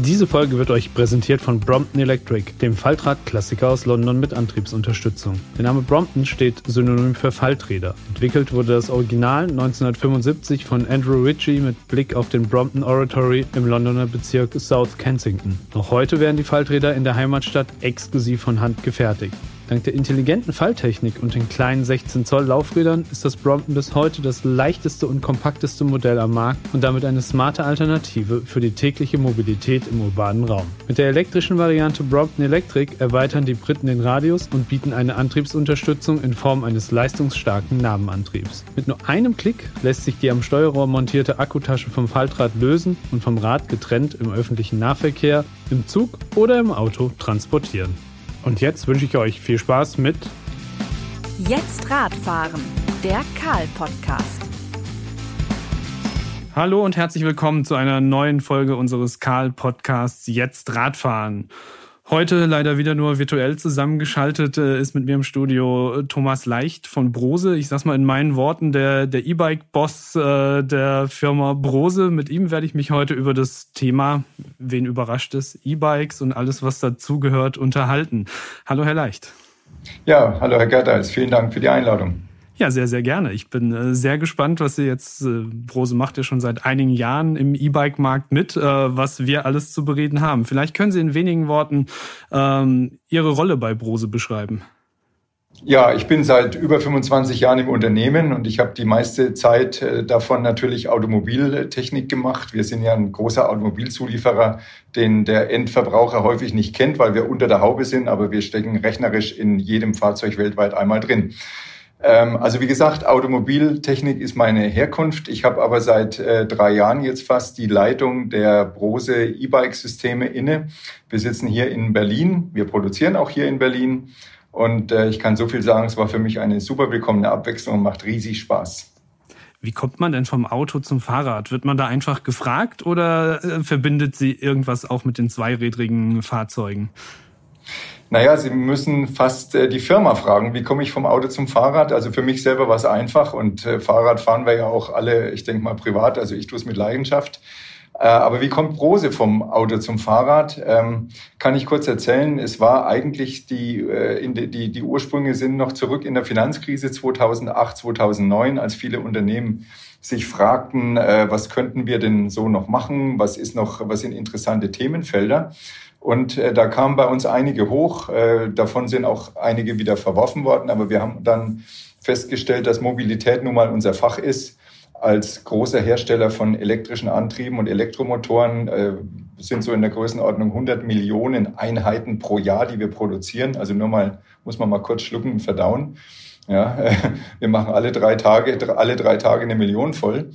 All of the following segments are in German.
Diese Folge wird euch präsentiert von Brompton Electric, dem Faltrad-Klassiker aus London mit Antriebsunterstützung. Der Name Brompton steht synonym für Falträder. Entwickelt wurde das Original 1975 von Andrew Ritchie mit Blick auf den Brompton Oratory im Londoner Bezirk South Kensington. Noch heute werden die Falträder in der Heimatstadt exklusiv von Hand gefertigt. Dank der intelligenten Falltechnik und den kleinen 16 Zoll Laufrädern ist das Brompton bis heute das leichteste und kompakteste Modell am Markt und damit eine smarte Alternative für die tägliche Mobilität im urbanen Raum. Mit der elektrischen Variante Brompton Electric erweitern die Briten den Radius und bieten eine Antriebsunterstützung in Form eines leistungsstarken Nabenantriebs. Mit nur einem Klick lässt sich die am Steuerrohr montierte Akkutasche vom Faltrad lösen und vom Rad getrennt im öffentlichen Nahverkehr, im Zug oder im Auto transportieren. Und jetzt wünsche ich euch viel Spaß mit Jetzt Radfahren, der Karl-Podcast. Hallo und herzlich willkommen zu einer neuen Folge unseres Karl-Podcasts Jetzt Radfahren. Heute leider wieder nur virtuell zusammengeschaltet äh, ist mit mir im Studio Thomas Leicht von Brose. Ich sag's mal in meinen Worten, der, der E-Bike-Boss äh, der Firma Brose. Mit ihm werde ich mich heute über das Thema, wen überrascht es, E-Bikes und alles, was dazugehört, unterhalten. Hallo, Herr Leicht. Ja, hallo, Herr Gerteis. Vielen Dank für die Einladung. Ja, sehr, sehr gerne. Ich bin äh, sehr gespannt, was Sie jetzt, äh, Brose macht ja schon seit einigen Jahren im E-Bike-Markt mit, äh, was wir alles zu bereden haben. Vielleicht können Sie in wenigen Worten ähm, Ihre Rolle bei Brose beschreiben. Ja, ich bin seit über 25 Jahren im Unternehmen und ich habe die meiste Zeit äh, davon natürlich Automobiltechnik gemacht. Wir sind ja ein großer Automobilzulieferer, den der Endverbraucher häufig nicht kennt, weil wir unter der Haube sind, aber wir stecken rechnerisch in jedem Fahrzeug weltweit einmal drin. Ähm, also wie gesagt, Automobiltechnik ist meine Herkunft. Ich habe aber seit äh, drei Jahren jetzt fast die Leitung der Brose E-Bike-Systeme inne. Wir sitzen hier in Berlin. Wir produzieren auch hier in Berlin. Und äh, ich kann so viel sagen, es war für mich eine super willkommene Abwechslung und macht riesig Spaß. Wie kommt man denn vom Auto zum Fahrrad? Wird man da einfach gefragt oder äh, verbindet sie irgendwas auch mit den zweirädrigen Fahrzeugen? Naja, Sie müssen fast äh, die Firma fragen, wie komme ich vom Auto zum Fahrrad? Also für mich selber war es einfach und äh, Fahrrad fahren wir ja auch alle, ich denke mal privat, also ich tue es mit Leidenschaft. Äh, aber wie kommt Brose vom Auto zum Fahrrad? Ähm, kann ich kurz erzählen. Es war eigentlich die, die, die, Ursprünge sind noch zurück in der Finanzkrise 2008, 2009, als viele Unternehmen sich fragten, was könnten wir denn so noch machen? Was ist noch, was sind interessante Themenfelder? Und äh, da kamen bei uns einige hoch. Äh, davon sind auch einige wieder verworfen worden. Aber wir haben dann festgestellt, dass Mobilität nun mal unser Fach ist. Als großer Hersteller von elektrischen Antrieben und Elektromotoren äh, sind so in der Größenordnung 100 Millionen Einheiten pro Jahr, die wir produzieren. Also nur mal, muss man mal kurz schlucken und verdauen. Ja, wir machen alle drei Tage, alle drei Tage eine Million voll.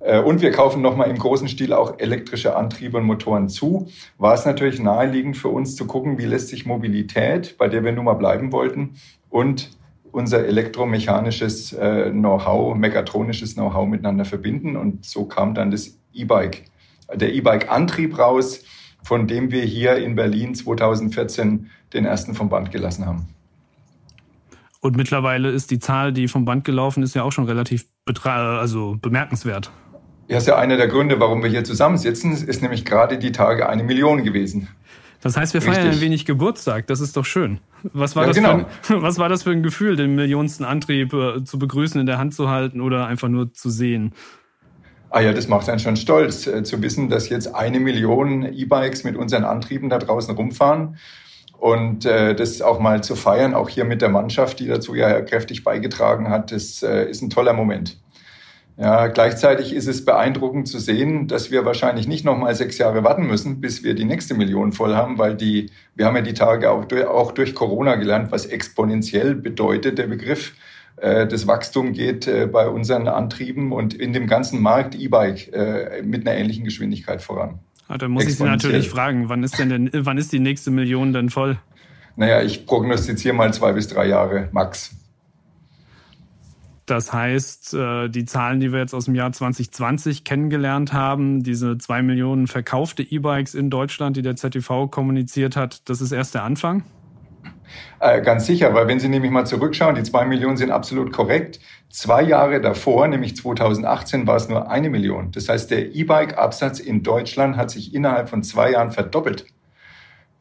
Äh, und wir kaufen nochmal im großen Stil auch elektrische Antriebe und Motoren zu. War es natürlich naheliegend für uns zu gucken, wie lässt sich Mobilität, bei der wir nun mal bleiben wollten, und unser elektromechanisches äh, Know-how, mechatronisches Know-how miteinander verbinden. Und so kam dann das E-Bike, der E-Bike-Antrieb raus, von dem wir hier in Berlin 2014 den ersten vom Band gelassen haben. Und mittlerweile ist die Zahl, die vom Band gelaufen ist, ja auch schon relativ also bemerkenswert. Ja, ist ja einer der Gründe, warum wir hier zusammensitzen, ist nämlich gerade die Tage eine Million gewesen. Das heißt, wir feiern Richtig. ein wenig Geburtstag. Das ist doch schön. Was war, ja, das genau. für ein, was war das für ein Gefühl, den millionsten Antrieb äh, zu begrüßen, in der Hand zu halten oder einfach nur zu sehen? Ah ja, das macht einen schon stolz, äh, zu wissen, dass jetzt eine Million E-Bikes mit unseren Antrieben da draußen rumfahren. Und äh, das auch mal zu feiern, auch hier mit der Mannschaft, die dazu ja kräftig beigetragen hat, das äh, ist ein toller Moment. Ja, gleichzeitig ist es beeindruckend zu sehen, dass wir wahrscheinlich nicht noch mal sechs Jahre warten müssen, bis wir die nächste Million voll haben, weil die, wir haben ja die Tage auch durch, auch durch Corona gelernt, was exponentiell bedeutet der Begriff. Äh, das Wachstum geht äh, bei unseren Antrieben und in dem ganzen Markt E-Bike äh, mit einer ähnlichen Geschwindigkeit voran. Ah, dann muss ich Sie natürlich fragen, wann ist denn, denn wann ist die nächste Million denn voll? Naja, ich prognostiziere mal zwei bis drei Jahre max. Das heißt, äh, die Zahlen, die wir jetzt aus dem Jahr 2020 kennengelernt haben, diese zwei Millionen verkaufte E-Bikes in Deutschland, die der ZTV kommuniziert hat, das ist erst der Anfang? Äh, ganz sicher, weil wenn Sie nämlich mal zurückschauen, die zwei Millionen sind absolut korrekt. Zwei Jahre davor, nämlich 2018, war es nur eine Million. Das heißt, der E-Bike-Absatz in Deutschland hat sich innerhalb von zwei Jahren verdoppelt.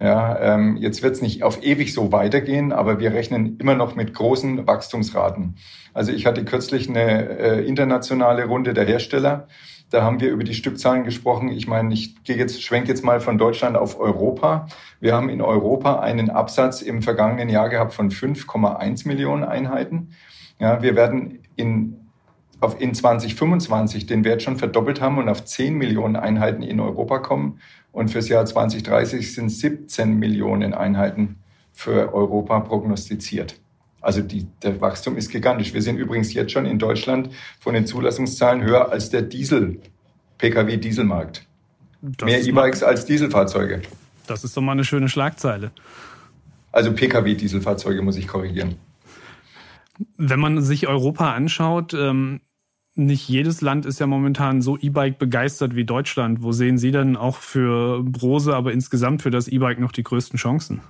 Ja, ähm, jetzt wird es nicht auf ewig so weitergehen, aber wir rechnen immer noch mit großen Wachstumsraten. Also ich hatte kürzlich eine äh, internationale Runde der Hersteller. Da haben wir über die Stückzahlen gesprochen. Ich meine, ich gehe jetzt, schwenke jetzt mal von Deutschland auf Europa. Wir haben in Europa einen Absatz im vergangenen Jahr gehabt von 5,1 Millionen Einheiten. Ja, wir werden in auf in 2025 den Wert schon verdoppelt haben und auf 10 Millionen Einheiten in Europa kommen. Und fürs Jahr 2030 sind 17 Millionen Einheiten für Europa prognostiziert. Also die, der Wachstum ist gigantisch. Wir sind übrigens jetzt schon in Deutschland von den Zulassungszahlen höher als der Diesel, Pkw-Dieselmarkt. Mehr E-Bikes als Dieselfahrzeuge. Das ist doch mal eine schöne Schlagzeile. Also Pkw-Dieselfahrzeuge muss ich korrigieren. Wenn man sich Europa anschaut, ähm, nicht jedes Land ist ja momentan so E-Bike begeistert wie Deutschland. Wo sehen Sie denn auch für Brose, aber insgesamt für das E-Bike noch die größten Chancen?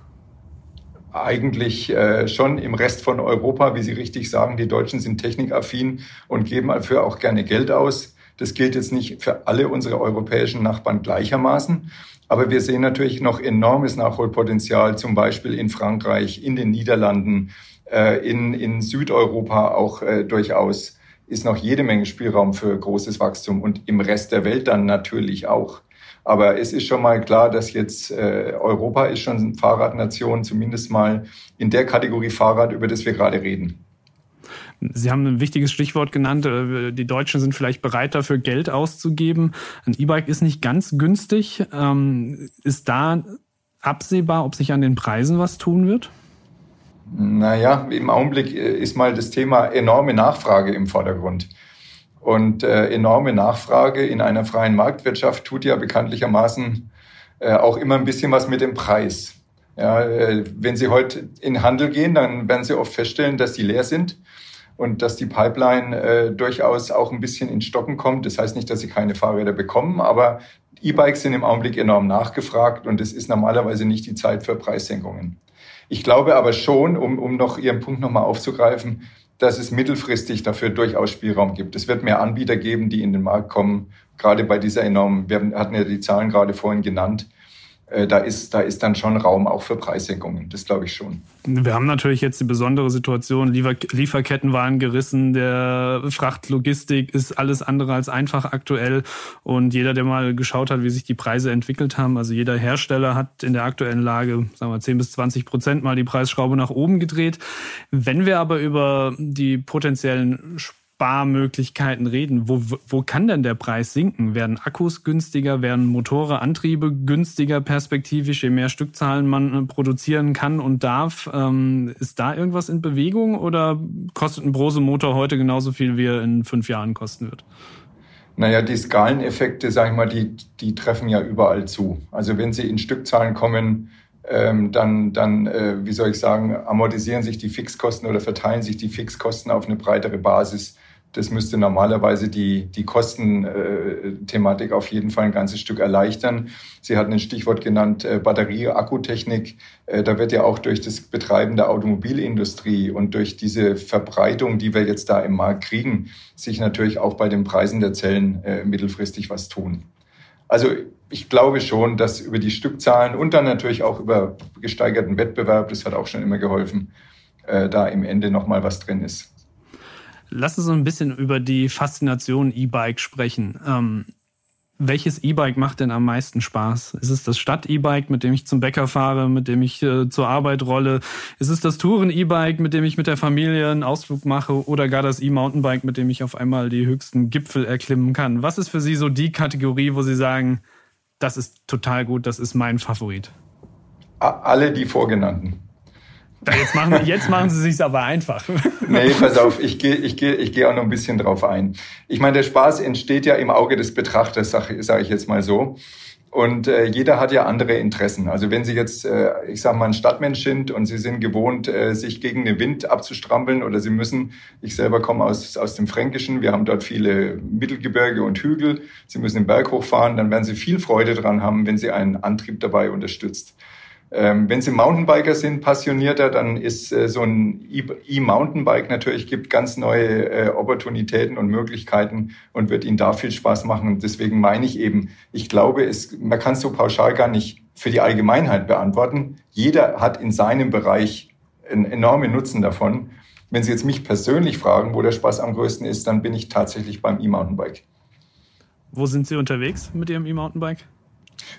Eigentlich äh, schon im Rest von Europa, wie Sie richtig sagen, die Deutschen sind technikaffin und geben dafür auch gerne Geld aus. Das gilt jetzt nicht für alle unsere europäischen Nachbarn gleichermaßen. Aber wir sehen natürlich noch enormes Nachholpotenzial, zum Beispiel in Frankreich, in den Niederlanden, äh, in, in Südeuropa auch äh, durchaus ist noch jede Menge Spielraum für großes Wachstum und im Rest der Welt dann natürlich auch. Aber es ist schon mal klar, dass jetzt äh, Europa ist schon Fahrradnation, zumindest mal in der Kategorie Fahrrad, über das wir gerade reden. Sie haben ein wichtiges Stichwort genannt. Äh, die Deutschen sind vielleicht bereit dafür, Geld auszugeben. Ein E-Bike ist nicht ganz günstig. Ähm, ist da absehbar, ob sich an den Preisen was tun wird? Naja, im Augenblick äh, ist mal das Thema enorme Nachfrage im Vordergrund. Und äh, enorme Nachfrage in einer freien Marktwirtschaft tut ja bekanntlichermaßen äh, auch immer ein bisschen was mit dem Preis. Ja, äh, wenn Sie heute in Handel gehen, dann werden Sie oft feststellen, dass die leer sind und dass die Pipeline äh, durchaus auch ein bisschen in Stocken kommt. Das heißt nicht, dass Sie keine Fahrräder bekommen, aber E-Bikes sind im Augenblick enorm nachgefragt und es ist normalerweise nicht die Zeit für Preissenkungen. Ich glaube aber schon, um, um noch Ihren Punkt nochmal aufzugreifen, dass es mittelfristig dafür durchaus Spielraum gibt. Es wird mehr Anbieter geben, die in den Markt kommen, gerade bei dieser enormen, wir hatten ja die Zahlen gerade vorhin genannt, da ist, da ist dann schon Raum auch für Preissenkungen. Das glaube ich schon. Wir haben natürlich jetzt die besondere Situation, Liefer Lieferketten waren gerissen, der Frachtlogistik ist alles andere als einfach aktuell. Und jeder, der mal geschaut hat, wie sich die Preise entwickelt haben, also jeder Hersteller hat in der aktuellen Lage, sagen wir 10 bis 20 Prozent mal die Preisschraube nach oben gedreht. Wenn wir aber über die potenziellen Sparmöglichkeiten reden. Wo, wo kann denn der Preis sinken? Werden Akkus günstiger? Werden Motore, Antriebe günstiger perspektivisch, je mehr Stückzahlen man äh, produzieren kann und darf? Ähm, ist da irgendwas in Bewegung oder kostet ein Brose-Motor heute genauso viel, wie er in fünf Jahren kosten wird? Naja, die Skaleneffekte, sag ich mal, die, die treffen ja überall zu. Also wenn sie in Stückzahlen kommen, ähm, dann, dann äh, wie soll ich sagen, amortisieren sich die Fixkosten oder verteilen sich die Fixkosten auf eine breitere Basis. Das müsste normalerweise die, die Kostenthematik auf jeden Fall ein ganzes Stück erleichtern. Sie hatten ein Stichwort genannt, äh, Batterie-Akkutechnik. Äh, da wird ja auch durch das Betreiben der Automobilindustrie und durch diese Verbreitung, die wir jetzt da im Markt kriegen, sich natürlich auch bei den Preisen der Zellen äh, mittelfristig was tun. Also ich glaube schon, dass über die Stückzahlen und dann natürlich auch über gesteigerten Wettbewerb, das hat auch schon immer geholfen, äh, da im Ende nochmal was drin ist. Lass uns ein bisschen über die Faszination E-Bike sprechen. Ähm, welches E-Bike macht denn am meisten Spaß? Ist es das Stadt-E-Bike, mit dem ich zum Bäcker fahre, mit dem ich äh, zur Arbeit rolle? Ist es das Touren-E-Bike, mit dem ich mit der Familie einen Ausflug mache? Oder gar das E-Mountainbike, mit dem ich auf einmal die höchsten Gipfel erklimmen kann? Was ist für Sie so die Kategorie, wo Sie sagen, das ist total gut, das ist mein Favorit? Alle die vorgenannten. Jetzt machen, jetzt machen Sie sich aber einfach. Nee, pass auf, ich gehe ich geh, ich geh auch noch ein bisschen drauf ein. Ich meine, der Spaß entsteht ja im Auge des Betrachters, sage sag ich jetzt mal so. Und äh, jeder hat ja andere Interessen. Also wenn Sie jetzt, äh, ich sage mal, ein Stadtmensch sind und Sie sind gewohnt, äh, sich gegen den Wind abzustrampeln oder Sie müssen, ich selber komme aus, aus dem Fränkischen, wir haben dort viele Mittelgebirge und Hügel, Sie müssen den Berg hochfahren, dann werden Sie viel Freude dran haben, wenn Sie einen Antrieb dabei unterstützt. Ähm, wenn Sie Mountainbiker sind, passionierter, dann ist äh, so ein E-Mountainbike natürlich, gibt ganz neue äh, Opportunitäten und Möglichkeiten und wird Ihnen da viel Spaß machen. Und deswegen meine ich eben, ich glaube, es, man kann es so pauschal gar nicht für die Allgemeinheit beantworten. Jeder hat in seinem Bereich einen enormen Nutzen davon. Wenn Sie jetzt mich persönlich fragen, wo der Spaß am größten ist, dann bin ich tatsächlich beim E-Mountainbike. Wo sind Sie unterwegs mit Ihrem E-Mountainbike?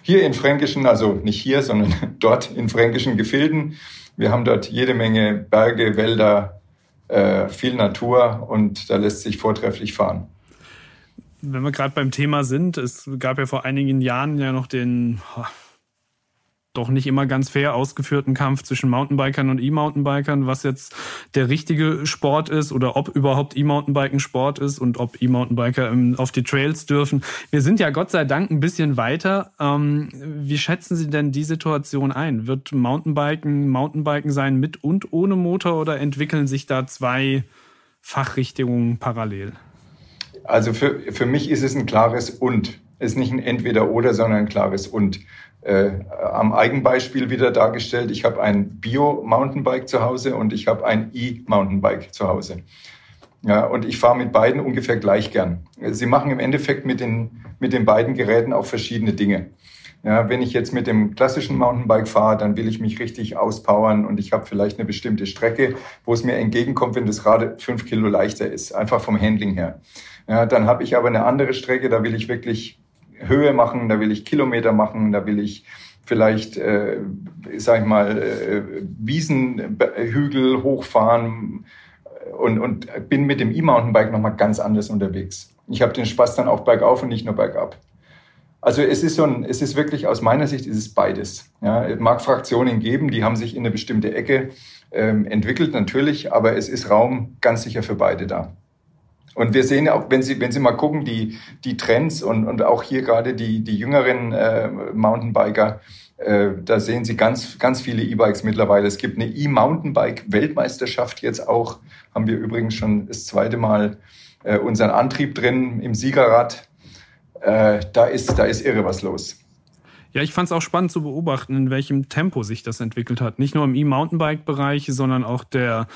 Hier in fränkischen, also nicht hier, sondern dort in fränkischen Gefilden. Wir haben dort jede Menge Berge, Wälder, äh, viel Natur und da lässt sich vortrefflich fahren. Wenn wir gerade beim Thema sind, es gab ja vor einigen Jahren ja noch den doch nicht immer ganz fair ausgeführten Kampf zwischen Mountainbikern und E-Mountainbikern, was jetzt der richtige Sport ist oder ob überhaupt E-Mountainbiken Sport ist und ob E-Mountainbiker auf die Trails dürfen. Wir sind ja Gott sei Dank ein bisschen weiter. Ähm, wie schätzen Sie denn die Situation ein? Wird Mountainbiken Mountainbiken sein mit und ohne Motor oder entwickeln sich da zwei Fachrichtungen parallel? Also für, für mich ist es ein klares Und. Es ist nicht ein Entweder-Oder, sondern ein klares Und äh, am Eigenbeispiel wieder dargestellt. Ich habe ein Bio-Mountainbike zu Hause und ich habe ein E-Mountainbike zu Hause. Ja, und ich fahre mit beiden ungefähr gleich gern. Sie machen im Endeffekt mit den, mit den beiden Geräten auch verschiedene Dinge. Ja, wenn ich jetzt mit dem klassischen Mountainbike fahre, dann will ich mich richtig auspowern und ich habe vielleicht eine bestimmte Strecke, wo es mir entgegenkommt, wenn das Rad fünf Kilo leichter ist, einfach vom Handling her. Ja, dann habe ich aber eine andere Strecke, da will ich wirklich Höhe machen, da will ich Kilometer machen, da will ich vielleicht, äh, sag ich mal, äh, Wiesenhügel hochfahren und, und bin mit dem E-Mountainbike nochmal ganz anders unterwegs. Ich habe den Spaß dann auch bergauf und nicht nur bergab. Also es ist so ein, es ist wirklich aus meiner Sicht ist es beides. Ja, es mag Fraktionen geben, die haben sich in eine bestimmte Ecke ähm, entwickelt natürlich, aber es ist Raum ganz sicher für beide da. Und wir sehen auch, wenn Sie, wenn Sie mal gucken, die, die Trends und, und auch hier gerade die, die jüngeren äh, Mountainbiker, äh, da sehen Sie ganz, ganz viele E-Bikes mittlerweile. Es gibt eine E-Mountainbike-Weltmeisterschaft jetzt auch. Haben wir übrigens schon das zweite Mal äh, unseren Antrieb drin im Siegerrad. Äh, da, ist, da ist irre was los. Ja, ich fand es auch spannend zu beobachten, in welchem Tempo sich das entwickelt hat. Nicht nur im E-Mountainbike-Bereich, sondern auch der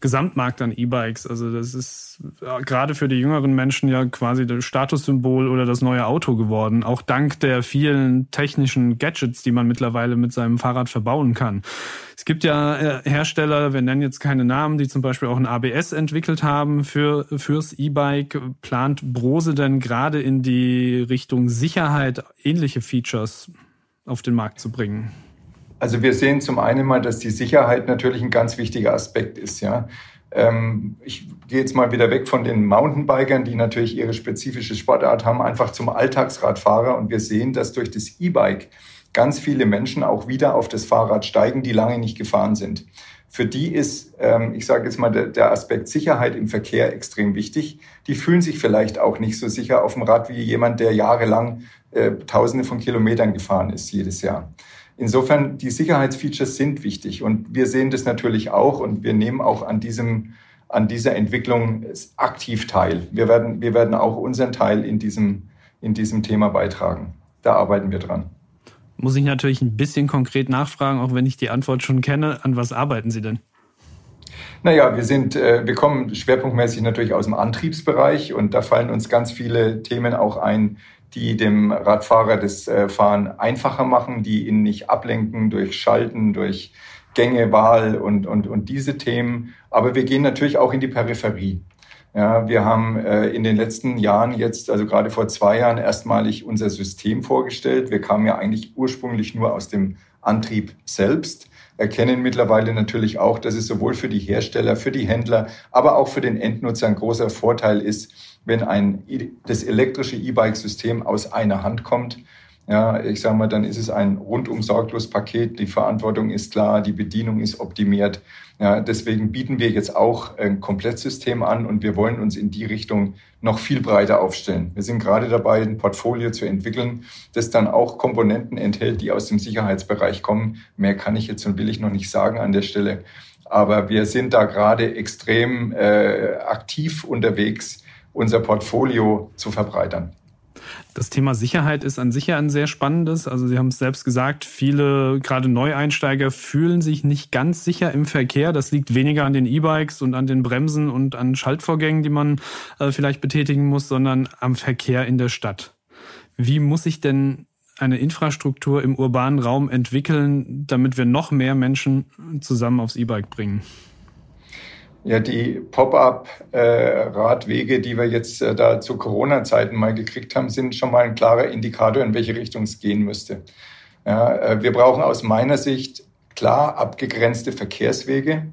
Gesamtmarkt an E-Bikes. Also das ist ja, gerade für die jüngeren Menschen ja quasi das Statussymbol oder das neue Auto geworden. Auch dank der vielen technischen Gadgets, die man mittlerweile mit seinem Fahrrad verbauen kann. Es gibt ja äh, Hersteller, wir nennen jetzt keine Namen, die zum Beispiel auch ein ABS entwickelt haben für, fürs E-Bike. Plant Brose denn gerade in die Richtung Sicherheit ähnliche Features auf den Markt zu bringen? Also wir sehen zum einen mal, dass die Sicherheit natürlich ein ganz wichtiger Aspekt ist. Ja, ähm, ich gehe jetzt mal wieder weg von den Mountainbikern, die natürlich ihre spezifische Sportart haben, einfach zum Alltagsradfahrer. Und wir sehen, dass durch das E-Bike ganz viele Menschen auch wieder auf das Fahrrad steigen, die lange nicht gefahren sind. Für die ist, ähm, ich sage jetzt mal, der, der Aspekt Sicherheit im Verkehr extrem wichtig. Die fühlen sich vielleicht auch nicht so sicher auf dem Rad wie jemand, der jahrelang äh, Tausende von Kilometern gefahren ist jedes Jahr. Insofern, die Sicherheitsfeatures sind wichtig und wir sehen das natürlich auch und wir nehmen auch an diesem an dieser Entwicklung aktiv teil. Wir werden, wir werden auch unseren Teil in diesem, in diesem Thema beitragen. Da arbeiten wir dran. Muss ich natürlich ein bisschen konkret nachfragen, auch wenn ich die Antwort schon kenne. An was arbeiten Sie denn? Naja, wir sind, äh, wir kommen schwerpunktmäßig natürlich aus dem Antriebsbereich und da fallen uns ganz viele Themen auch ein, die dem Radfahrer das äh, Fahren einfacher machen, die ihn nicht ablenken durch Schalten, durch Gängewahl und, und, und diese Themen. Aber wir gehen natürlich auch in die Peripherie. Ja, wir haben äh, in den letzten Jahren jetzt, also gerade vor zwei Jahren, erstmalig unser System vorgestellt. Wir kamen ja eigentlich ursprünglich nur aus dem Antrieb selbst, erkennen mittlerweile natürlich auch, dass es sowohl für die Hersteller, für die Händler, aber auch für den Endnutzer ein großer Vorteil ist, wenn ein, das elektrische E-Bike-System aus einer Hand kommt. Ja, ich sage mal, dann ist es ein rundum sorglos Paket. Die Verantwortung ist klar, die Bedienung ist optimiert. Ja, deswegen bieten wir jetzt auch ein Komplettsystem an und wir wollen uns in die Richtung noch viel breiter aufstellen. Wir sind gerade dabei, ein Portfolio zu entwickeln, das dann auch Komponenten enthält, die aus dem Sicherheitsbereich kommen. Mehr kann ich jetzt und will ich noch nicht sagen an der Stelle. Aber wir sind da gerade extrem äh, aktiv unterwegs, unser Portfolio zu verbreitern. Das Thema Sicherheit ist an sich ja ein sehr spannendes. Also Sie haben es selbst gesagt, viele, gerade Neueinsteiger, fühlen sich nicht ganz sicher im Verkehr. Das liegt weniger an den E-Bikes und an den Bremsen und an Schaltvorgängen, die man äh, vielleicht betätigen muss, sondern am Verkehr in der Stadt. Wie muss sich denn eine Infrastruktur im urbanen Raum entwickeln, damit wir noch mehr Menschen zusammen aufs E-Bike bringen? Ja, die Pop-up-Radwege, die wir jetzt äh, da zu Corona-Zeiten mal gekriegt haben, sind schon mal ein klarer Indikator, in welche Richtung es gehen müsste. Ja, äh, wir brauchen aus meiner Sicht klar abgegrenzte Verkehrswege,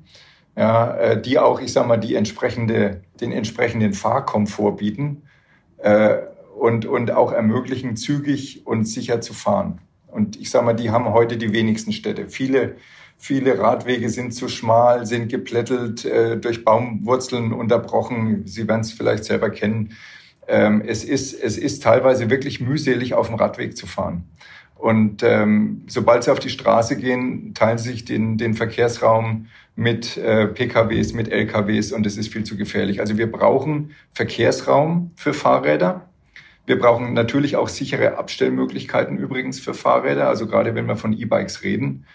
ja, äh, die auch, ich sag mal, die entsprechende, den entsprechenden Fahrkomfort bieten und, und auch ermöglichen, zügig und sicher zu fahren. Und ich sag mal, die haben heute die wenigsten Städte. Viele Viele Radwege sind zu schmal, sind geplättelt, äh, durch Baumwurzeln unterbrochen. Sie werden es vielleicht selber kennen. Ähm, es, ist, es ist teilweise wirklich mühselig, auf dem Radweg zu fahren. Und ähm, sobald sie auf die Straße gehen, teilen sie sich den, den Verkehrsraum mit äh, PKWs, mit LKWs und es ist viel zu gefährlich. Also wir brauchen Verkehrsraum für Fahrräder. Wir brauchen natürlich auch sichere Abstellmöglichkeiten übrigens für Fahrräder, also gerade wenn wir von E-Bikes reden.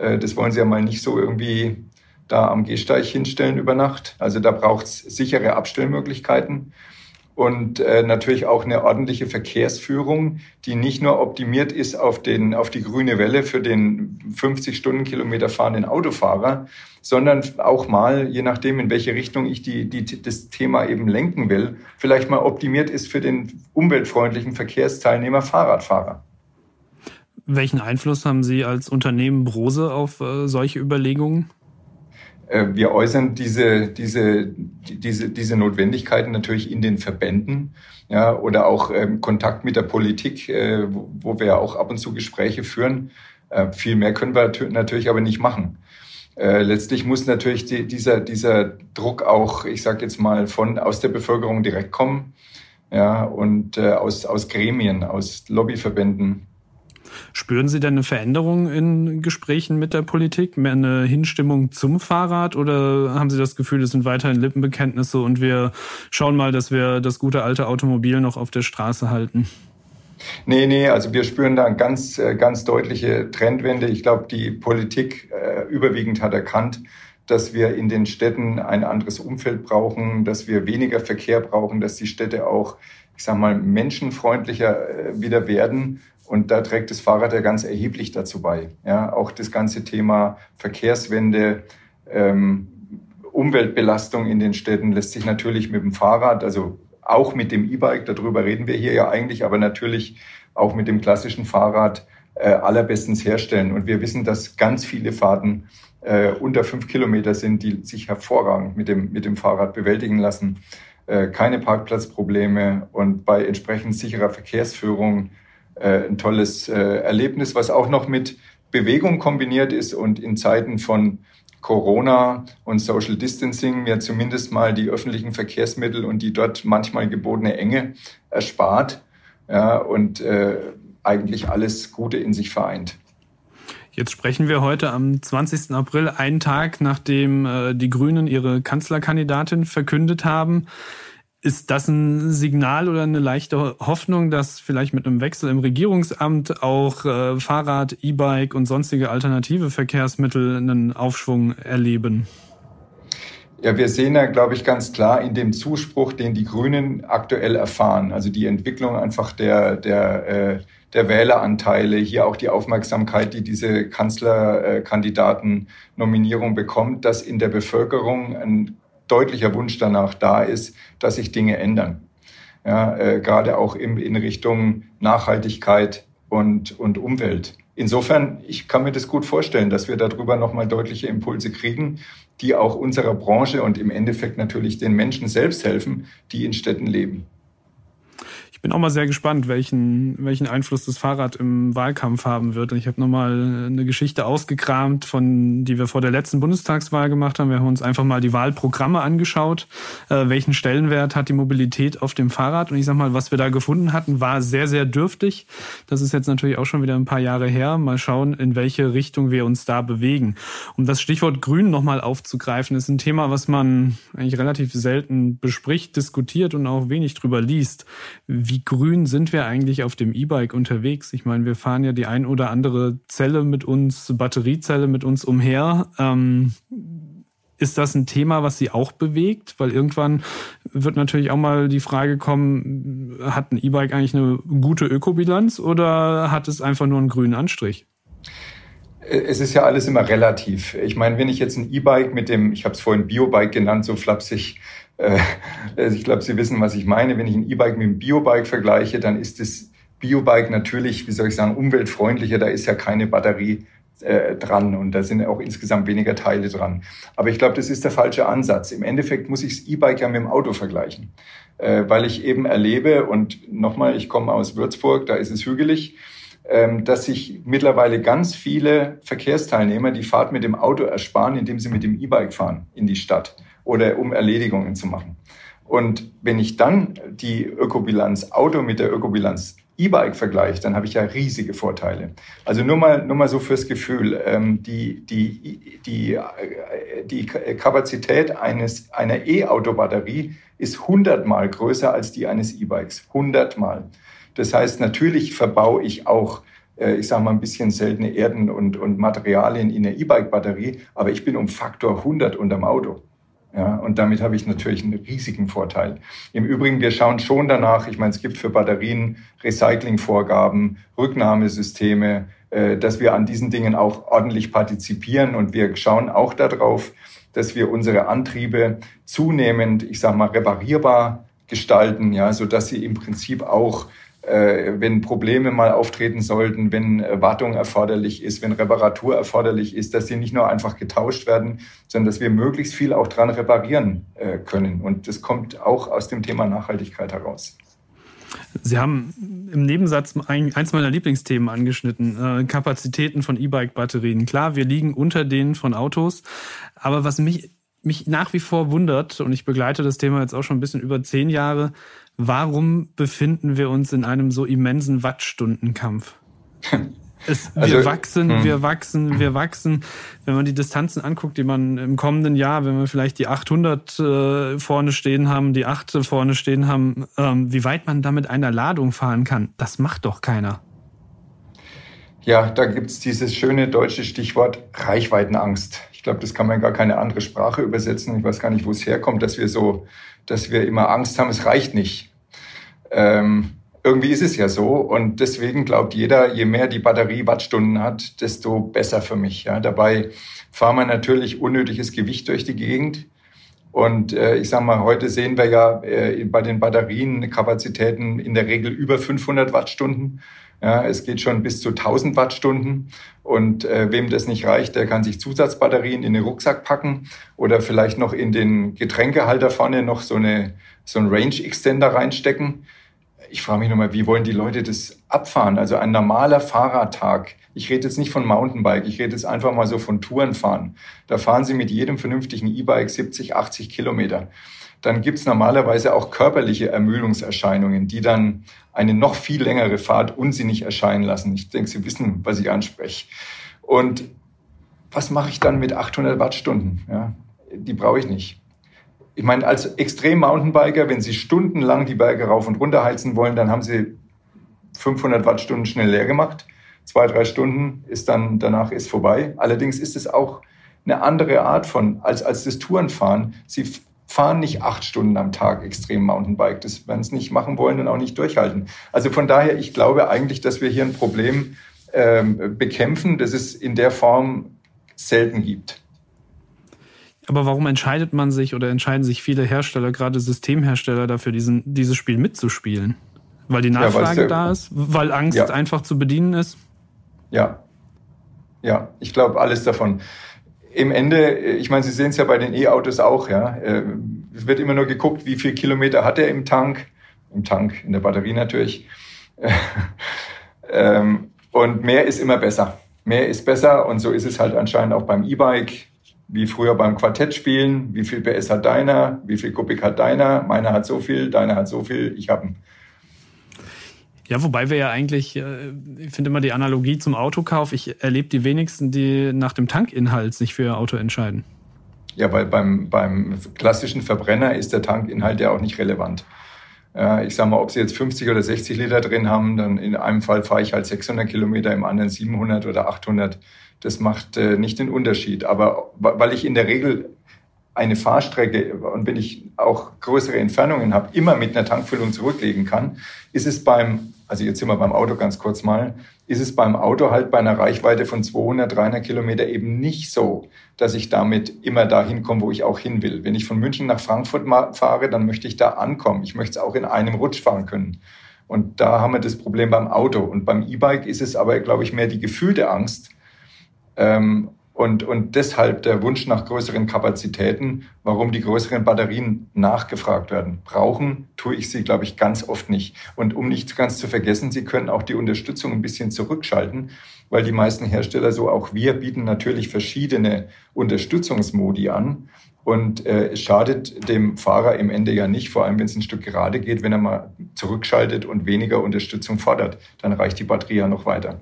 Äh, das wollen sie ja mal nicht so irgendwie da am Gehsteig hinstellen über Nacht. Also da braucht es sichere Abstellmöglichkeiten und äh, natürlich auch eine ordentliche Verkehrsführung, die nicht nur optimiert ist auf, den, auf die grüne Welle für den 50 Stundenkilometer fahrenden Autofahrer, sondern auch mal, je nachdem, in welche Richtung ich die, die, das Thema eben lenken will, vielleicht mal optimiert ist für den umweltfreundlichen Verkehrsteilnehmer Fahrradfahrer. Welchen Einfluss haben Sie als Unternehmen Brose auf äh, solche Überlegungen? Äh, wir äußern diese, diese, diese, diese Notwendigkeiten natürlich in den Verbänden ja, oder auch ähm, Kontakt mit der Politik, äh, wo, wo wir ja auch ab und zu Gespräche führen. Äh, viel mehr können wir natürlich aber nicht machen. Äh, letztlich muss natürlich die, dieser, dieser Druck auch, ich sage jetzt mal, von aus der Bevölkerung direkt kommen ja, und äh, aus, aus Gremien, aus Lobbyverbänden. Spüren Sie denn eine Veränderung in Gesprächen mit der Politik, mehr eine Hinstimmung zum Fahrrad oder haben Sie das Gefühl, es sind weiterhin Lippenbekenntnisse und wir schauen mal, dass wir das gute alte Automobil noch auf der Straße halten? Nee, nee, also wir spüren da eine ganz, äh, ganz deutliche Trendwende. Ich glaube, die Politik äh, überwiegend hat erkannt, dass wir in den Städten ein anderes Umfeld brauchen, dass wir weniger Verkehr brauchen, dass die Städte auch, ich sag mal, menschenfreundlicher äh, wieder werden. Und da trägt das Fahrrad ja ganz erheblich dazu bei. Ja, auch das ganze Thema Verkehrswende, ähm, Umweltbelastung in den Städten lässt sich natürlich mit dem Fahrrad, also auch mit dem E-Bike, darüber reden wir hier ja eigentlich, aber natürlich auch mit dem klassischen Fahrrad äh, allerbestens herstellen. Und wir wissen, dass ganz viele Fahrten äh, unter fünf Kilometer sind, die sich hervorragend mit dem, mit dem Fahrrad bewältigen lassen. Äh, keine Parkplatzprobleme und bei entsprechend sicherer Verkehrsführung äh, ein tolles äh, Erlebnis, was auch noch mit Bewegung kombiniert ist und in Zeiten von Corona und Social Distancing mir zumindest mal die öffentlichen Verkehrsmittel und die dort manchmal gebotene Enge erspart ja, und äh, eigentlich alles Gute in sich vereint. Jetzt sprechen wir heute am 20. April, einen Tag nachdem äh, die Grünen ihre Kanzlerkandidatin verkündet haben. Ist das ein Signal oder eine leichte Hoffnung, dass vielleicht mit einem Wechsel im Regierungsamt auch äh, Fahrrad, E-Bike und sonstige alternative Verkehrsmittel einen Aufschwung erleben? Ja, wir sehen ja, glaube ich, ganz klar in dem Zuspruch, den die Grünen aktuell erfahren. Also die Entwicklung einfach der, der, äh, der Wähleranteile, hier auch die Aufmerksamkeit, die diese Kanzlerkandidaten-Nominierung bekommt, dass in der Bevölkerung ein deutlicher Wunsch danach da ist, dass sich Dinge ändern. Ja, äh, gerade auch im, in Richtung Nachhaltigkeit und, und Umwelt. Insofern, ich kann mir das gut vorstellen, dass wir darüber nochmal deutliche Impulse kriegen, die auch unserer Branche und im Endeffekt natürlich den Menschen selbst helfen, die in Städten leben. Ich bin auch mal sehr gespannt, welchen, welchen Einfluss das Fahrrad im Wahlkampf haben wird. Ich habe nochmal eine Geschichte ausgekramt, von die wir vor der letzten Bundestagswahl gemacht haben. Wir haben uns einfach mal die Wahlprogramme angeschaut. Äh, welchen Stellenwert hat die Mobilität auf dem Fahrrad? Und ich sag mal, was wir da gefunden hatten, war sehr, sehr dürftig. Das ist jetzt natürlich auch schon wieder ein paar Jahre her. Mal schauen, in welche Richtung wir uns da bewegen. Um das Stichwort Grün nochmal aufzugreifen, ist ein Thema, was man eigentlich relativ selten bespricht, diskutiert und auch wenig drüber liest grün sind wir eigentlich auf dem E-Bike unterwegs? Ich meine, wir fahren ja die ein oder andere Zelle mit uns, Batteriezelle mit uns umher. Ähm, ist das ein Thema, was Sie auch bewegt? Weil irgendwann wird natürlich auch mal die Frage kommen, hat ein E-Bike eigentlich eine gute Ökobilanz oder hat es einfach nur einen grünen Anstrich? Es ist ja alles immer relativ. Ich meine, wenn ich jetzt ein E-Bike mit dem, ich habe es vorhin Biobike genannt, so flapsig, ich glaube, Sie wissen, was ich meine. Wenn ich ein E-Bike mit einem Biobike vergleiche, dann ist das Biobike natürlich, wie soll ich sagen, umweltfreundlicher. Da ist ja keine Batterie äh, dran und da sind auch insgesamt weniger Teile dran. Aber ich glaube, das ist der falsche Ansatz. Im Endeffekt muss ich das E-Bike ja mit dem Auto vergleichen, äh, weil ich eben erlebe und nochmal, ich komme aus Würzburg, da ist es hügelig, ähm, dass sich mittlerweile ganz viele Verkehrsteilnehmer die Fahrt mit dem Auto ersparen, indem sie mit dem E-Bike fahren in die Stadt oder um Erledigungen zu machen. Und wenn ich dann die Ökobilanz Auto mit der Ökobilanz E-Bike vergleicht, dann habe ich ja riesige Vorteile. Also nur mal, nur mal so fürs Gefühl, ähm, die, die, die, die Kapazität eines, einer E-Auto-Batterie ist hundertmal größer als die eines E-Bikes. Hundertmal. Das heißt, natürlich verbaue ich auch äh, ich sage mal, ein bisschen seltene Erden und, und Materialien in der E-Bike-Batterie, aber ich bin um Faktor 100 unterm Auto. Ja, und damit habe ich natürlich einen riesigen Vorteil. Im Übrigen, wir schauen schon danach, ich meine, es gibt für Batterien Recyclingvorgaben, Rücknahmesysteme, äh, dass wir an diesen Dingen auch ordentlich partizipieren und wir schauen auch darauf, dass wir unsere Antriebe zunehmend, ich sage mal, reparierbar gestalten, ja, so dass sie im Prinzip auch wenn Probleme mal auftreten sollten, wenn Wartung erforderlich ist, wenn Reparatur erforderlich ist, dass sie nicht nur einfach getauscht werden, sondern dass wir möglichst viel auch dran reparieren äh, können. Und das kommt auch aus dem Thema Nachhaltigkeit heraus. Sie haben im Nebensatz eins meiner Lieblingsthemen angeschnitten, äh, Kapazitäten von E-Bike-Batterien. Klar, wir liegen unter denen von Autos, aber was mich, mich nach wie vor wundert, und ich begleite das Thema jetzt auch schon ein bisschen über zehn Jahre, warum befinden wir uns in einem so immensen Wattstundenkampf? Es, wir also, wachsen, hm. wir wachsen, wir wachsen. Wenn man die Distanzen anguckt, die man im kommenden Jahr, wenn wir vielleicht die 800 äh, vorne stehen haben, die 8 vorne stehen haben, ähm, wie weit man da mit einer Ladung fahren kann, das macht doch keiner. Ja, da gibt's dieses schöne deutsche Stichwort Reichweitenangst. Ich glaube, das kann man in gar keine andere Sprache übersetzen. Ich weiß gar nicht, wo es herkommt, dass wir so, dass wir immer Angst haben, es reicht nicht. Ähm, irgendwie ist es ja so und deswegen glaubt jeder, je mehr die Batterie Wattstunden hat, desto besser für mich. Ja. Dabei fahren wir natürlich unnötiges Gewicht durch die Gegend. Und äh, ich sage mal, heute sehen wir ja äh, bei den Batterien Kapazitäten in der Regel über 500 Wattstunden. Ja, es geht schon bis zu 1000 Wattstunden. Und äh, wem das nicht reicht, der kann sich Zusatzbatterien in den Rucksack packen oder vielleicht noch in den Getränkehalter vorne noch so, eine, so einen Range Extender reinstecken ich frage mich nochmal, wie wollen die Leute das abfahren? Also ein normaler Fahrradtag. Ich rede jetzt nicht von Mountainbike, ich rede jetzt einfach mal so von Tourenfahren. Da fahren sie mit jedem vernünftigen E-Bike 70, 80 Kilometer. Dann gibt's normalerweise auch körperliche Ermüdungserscheinungen, die dann eine noch viel längere Fahrt unsinnig erscheinen lassen. Ich denke, Sie wissen, was ich anspreche. Und was mache ich dann mit 800 Wattstunden? Ja, die brauche ich nicht ich meine, als Extrem-Mountainbiker, wenn Sie stundenlang die Berge rauf und runter heizen wollen, dann haben Sie 500 Wattstunden schnell leer gemacht. Zwei, drei Stunden ist dann, danach ist vorbei. Allerdings ist es auch eine andere Art von, als, als das Tourenfahren. Sie fahren nicht acht Stunden am Tag extrem Mountainbike. Das werden sie nicht machen wollen und auch nicht durchhalten. Also von daher, ich glaube eigentlich, dass wir hier ein Problem ähm, bekämpfen, das es in der Form selten gibt. Aber warum entscheidet man sich oder entscheiden sich viele Hersteller, gerade Systemhersteller, dafür, diesen, dieses Spiel mitzuspielen? Weil die Nachfrage ja, da ist? Weil Angst ja. einfach zu bedienen ist? Ja. Ja, ich glaube alles davon. Im Ende, ich meine, Sie sehen es ja bei den E-Autos auch, ja. Äh, es wird immer nur geguckt, wie viel Kilometer hat er im Tank. Im Tank, in der Batterie natürlich. Ähm, und mehr ist immer besser. Mehr ist besser und so ist es halt anscheinend auch beim E-Bike wie früher beim Quartett spielen. Wie viel PS hat deiner? Wie viel Kubik hat deiner? Meiner hat so viel, deiner hat so viel, ich habe Ja, wobei wir ja eigentlich, äh, ich finde immer die Analogie zum Autokauf, ich erlebe die wenigsten, die nach dem Tankinhalt sich für ihr Auto entscheiden. Ja, weil beim, beim klassischen Verbrenner ist der Tankinhalt ja auch nicht relevant. Ich sage mal, ob sie jetzt 50 oder 60 Liter drin haben, dann in einem Fall fahre ich halt 600 Kilometer, im anderen 700 oder 800. Das macht äh, nicht den Unterschied. Aber weil ich in der Regel eine Fahrstrecke und wenn ich auch größere Entfernungen habe, immer mit einer Tankfüllung zurücklegen kann, ist es beim, also jetzt sind wir beim Auto ganz kurz mal, ist es beim Auto halt bei einer Reichweite von 200, 300 Kilometer eben nicht so, dass ich damit immer dahin komme, wo ich auch hin will. Wenn ich von München nach Frankfurt fahre, dann möchte ich da ankommen. Ich möchte es auch in einem Rutsch fahren können. Und da haben wir das Problem beim Auto. Und beim E-Bike ist es aber, glaube ich, mehr die gefühlte Angst. Ähm, und, und deshalb der Wunsch nach größeren Kapazitäten, warum die größeren Batterien nachgefragt werden. Brauchen tue ich sie, glaube ich, ganz oft nicht. Und um nicht ganz zu vergessen, Sie können auch die Unterstützung ein bisschen zurückschalten, weil die meisten Hersteller, so auch wir, bieten natürlich verschiedene Unterstützungsmodi an. Und äh, es schadet dem Fahrer im Ende ja nicht, vor allem wenn es ein Stück gerade geht, wenn er mal zurückschaltet und weniger Unterstützung fordert. Dann reicht die Batterie ja noch weiter.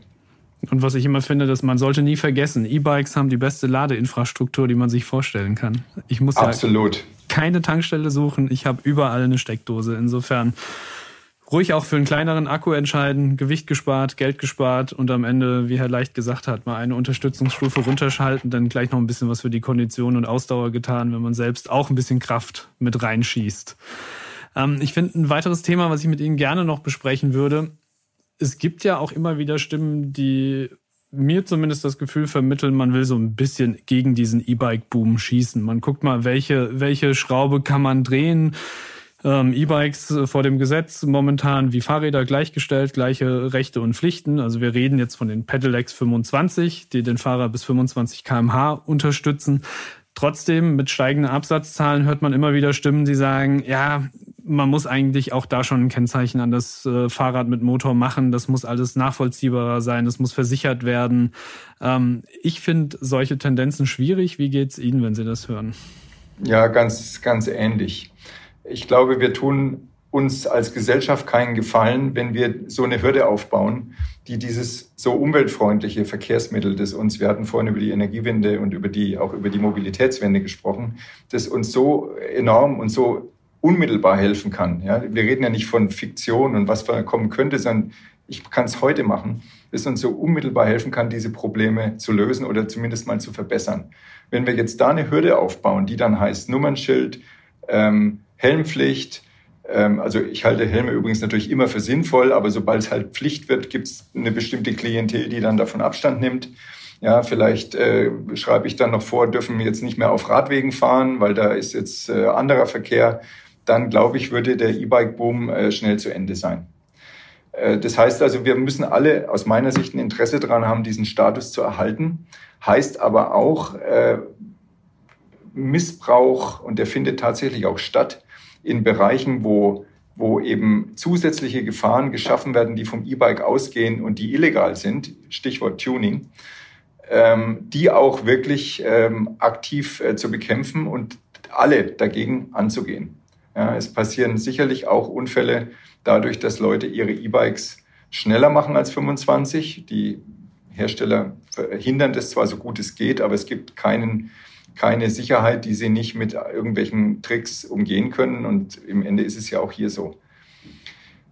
Und was ich immer finde, dass man sollte nie vergessen, E-Bikes haben die beste Ladeinfrastruktur, die man sich vorstellen kann. Ich muss Absolut. ja keine Tankstelle suchen, ich habe überall eine Steckdose. Insofern ruhig auch für einen kleineren Akku entscheiden, Gewicht gespart, Geld gespart und am Ende, wie Herr Leicht gesagt hat, mal eine Unterstützungsstufe runterschalten, dann gleich noch ein bisschen was für die Kondition und Ausdauer getan, wenn man selbst auch ein bisschen Kraft mit reinschießt. Ähm, ich finde ein weiteres Thema, was ich mit Ihnen gerne noch besprechen würde, es gibt ja auch immer wieder Stimmen, die mir zumindest das Gefühl vermitteln, man will so ein bisschen gegen diesen E-Bike-Boom schießen. Man guckt mal, welche, welche Schraube kann man drehen. Ähm, E-Bikes vor dem Gesetz momentan wie Fahrräder gleichgestellt, gleiche Rechte und Pflichten. Also wir reden jetzt von den Pedelecs 25, die den Fahrer bis 25 kmh unterstützen. Trotzdem mit steigenden Absatzzahlen hört man immer wieder Stimmen, die sagen, ja, man muss eigentlich auch da schon ein Kennzeichen an das äh, Fahrrad mit Motor machen. Das muss alles nachvollziehbarer sein, das muss versichert werden. Ähm, ich finde solche Tendenzen schwierig. Wie geht es Ihnen, wenn Sie das hören? Ja, ganz, ganz ähnlich. Ich glaube, wir tun uns als Gesellschaft keinen Gefallen, wenn wir so eine Hürde aufbauen, die dieses so umweltfreundliche Verkehrsmittel, das uns, wir hatten vorhin über die Energiewende und über die, auch über die Mobilitätswende gesprochen, das uns so enorm und so unmittelbar helfen kann. Ja, wir reden ja nicht von Fiktion und was kommen könnte, sondern ich kann es heute machen, das uns so unmittelbar helfen kann, diese Probleme zu lösen oder zumindest mal zu verbessern. Wenn wir jetzt da eine Hürde aufbauen, die dann heißt Nummernschild, ähm, Helmpflicht, also ich halte Helme übrigens natürlich immer für sinnvoll, aber sobald es halt Pflicht wird, gibt es eine bestimmte Klientel, die dann davon Abstand nimmt. Ja, vielleicht äh, schreibe ich dann noch vor, dürfen wir jetzt nicht mehr auf Radwegen fahren, weil da ist jetzt äh, anderer Verkehr dann glaube ich, würde der E-Bike-Boom äh, schnell zu Ende sein. Äh, das heißt also, wir müssen alle aus meiner Sicht ein Interesse daran haben, diesen Status zu erhalten. Heißt aber auch äh, Missbrauch, und der findet tatsächlich auch statt, in Bereichen, wo, wo eben zusätzliche Gefahren geschaffen werden, die vom E-Bike ausgehen und die illegal sind, Stichwort Tuning, ähm, die auch wirklich ähm, aktiv äh, zu bekämpfen und alle dagegen anzugehen. Ja, es passieren sicherlich auch Unfälle dadurch, dass Leute ihre E-Bikes schneller machen als 25. Die Hersteller verhindern das zwar so gut es geht, aber es gibt keinen, keine Sicherheit, die sie nicht mit irgendwelchen Tricks umgehen können. Und im Ende ist es ja auch hier so.